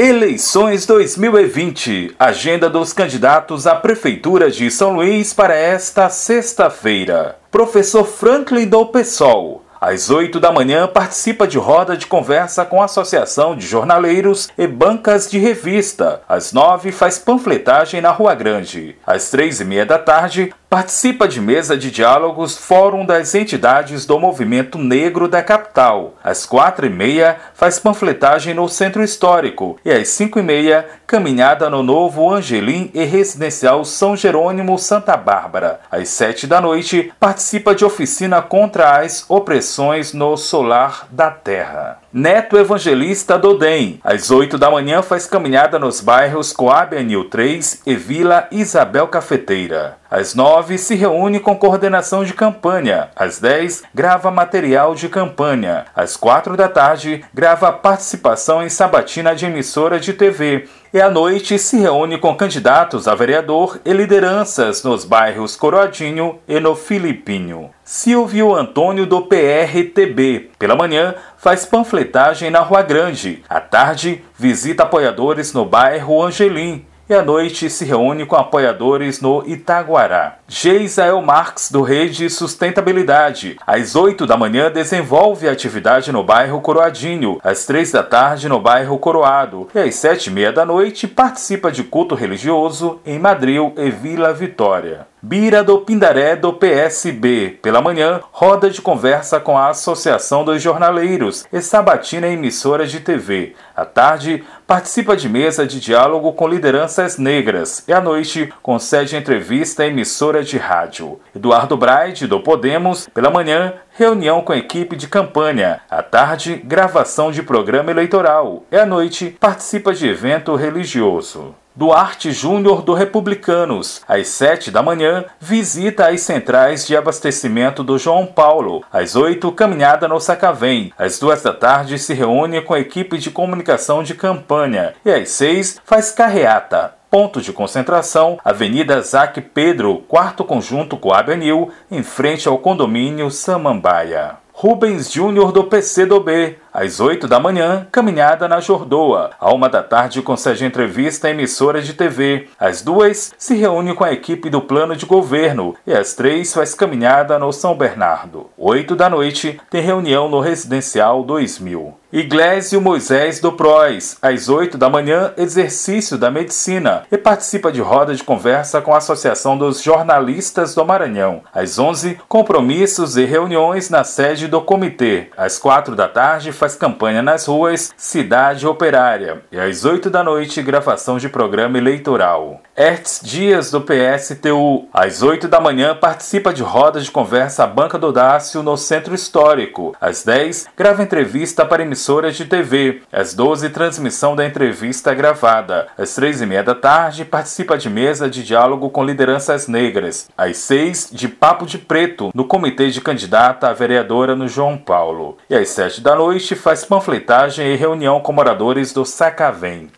Eleições 2020. Agenda dos candidatos à Prefeitura de São Luís para esta sexta-feira. Professor Franklin do PSOL. Às 8 da manhã, participa de roda de conversa com a Associação de Jornaleiros e bancas de revista. Às 9, faz panfletagem na Rua Grande. Às três e meia da tarde, Participa de mesa de diálogos Fórum das Entidades do Movimento Negro da capital. Às quatro e meia, faz panfletagem no Centro Histórico. E às cinco e meia, caminhada no novo Angelim e Residencial São Jerônimo Santa Bárbara. Às sete da noite, participa de oficina contra as opressões no solar da terra. Neto Evangelista do DEM. Às 8 da manhã faz caminhada nos bairros Coab Anil 3 e Vila Isabel Cafeteira. Às 9 se reúne com coordenação de campanha. Às 10 grava material de campanha. Às 4 da tarde grava participação em sabatina de emissora de TV e à noite se reúne com candidatos a vereador e lideranças nos bairros Coroadinho e no Filipinho. Silvio Antônio do PRTB. Pela manhã, faz panfletagem na Rua Grande. À tarde, visita apoiadores no bairro Angelim e à noite se reúne com apoiadores no Itaguará. Geisael Marx, do Rede Sustentabilidade. Às 8 da manhã desenvolve atividade no bairro Coroadinho, às 3 da tarde no bairro Coroado e às 7 e meia da noite participa de culto religioso em Madril e Vila Vitória. Bira do Pindaré do PSB. Pela manhã, roda de conversa com a Associação dos Jornaleiros e sabatina emissora de TV. À tarde, participa de mesa de diálogo com lideranças negras e à noite concede entrevista à emissora de rádio. Eduardo Braide, do Podemos. Pela manhã, reunião com equipe de campanha. À tarde, gravação de programa eleitoral. E à noite, participa de evento religioso. Duarte Júnior do Republicanos. Às 7 da manhã, visita as centrais de abastecimento do João Paulo. Às 8, caminhada no Sacavém. Às 2 da tarde, se reúne com a equipe de comunicação de campanha. E às 6, faz carreata. Ponto de concentração, Avenida Zac Pedro, quarto conjunto Coab Anil, em frente ao condomínio Samambaia. Rubens Júnior do PCdoB. Às 8 da manhã, caminhada na Jordoa. À uma da tarde, concede entrevista à emissora de TV. Às duas, se reúne com a equipe do plano de governo. E às três, faz caminhada no São Bernardo. Oito da noite, tem reunião no Residencial 2000. Iglesio Moisés do Prois, às 8 da manhã, exercício da medicina e participa de roda de conversa com a Associação dos Jornalistas do Maranhão. Às 11, compromissos e reuniões na sede do comitê. Às 4 da tarde, faz campanha nas ruas Cidade Operária e às 8 da noite gravação de programa eleitoral. Hertz Dias do PSTU, às 8 da manhã participa de roda de conversa à Banca do Dácio no Centro Histórico. Às 10 grava entrevista para emissoras de TV. Às 12 transmissão da entrevista gravada. Às 3 e meia da tarde participa de mesa de diálogo com lideranças negras. Às 6 de papo de preto no comitê de candidata a vereadora no João Paulo. E às 7 da noite faz panfletagem e reunião com moradores do Sacavém.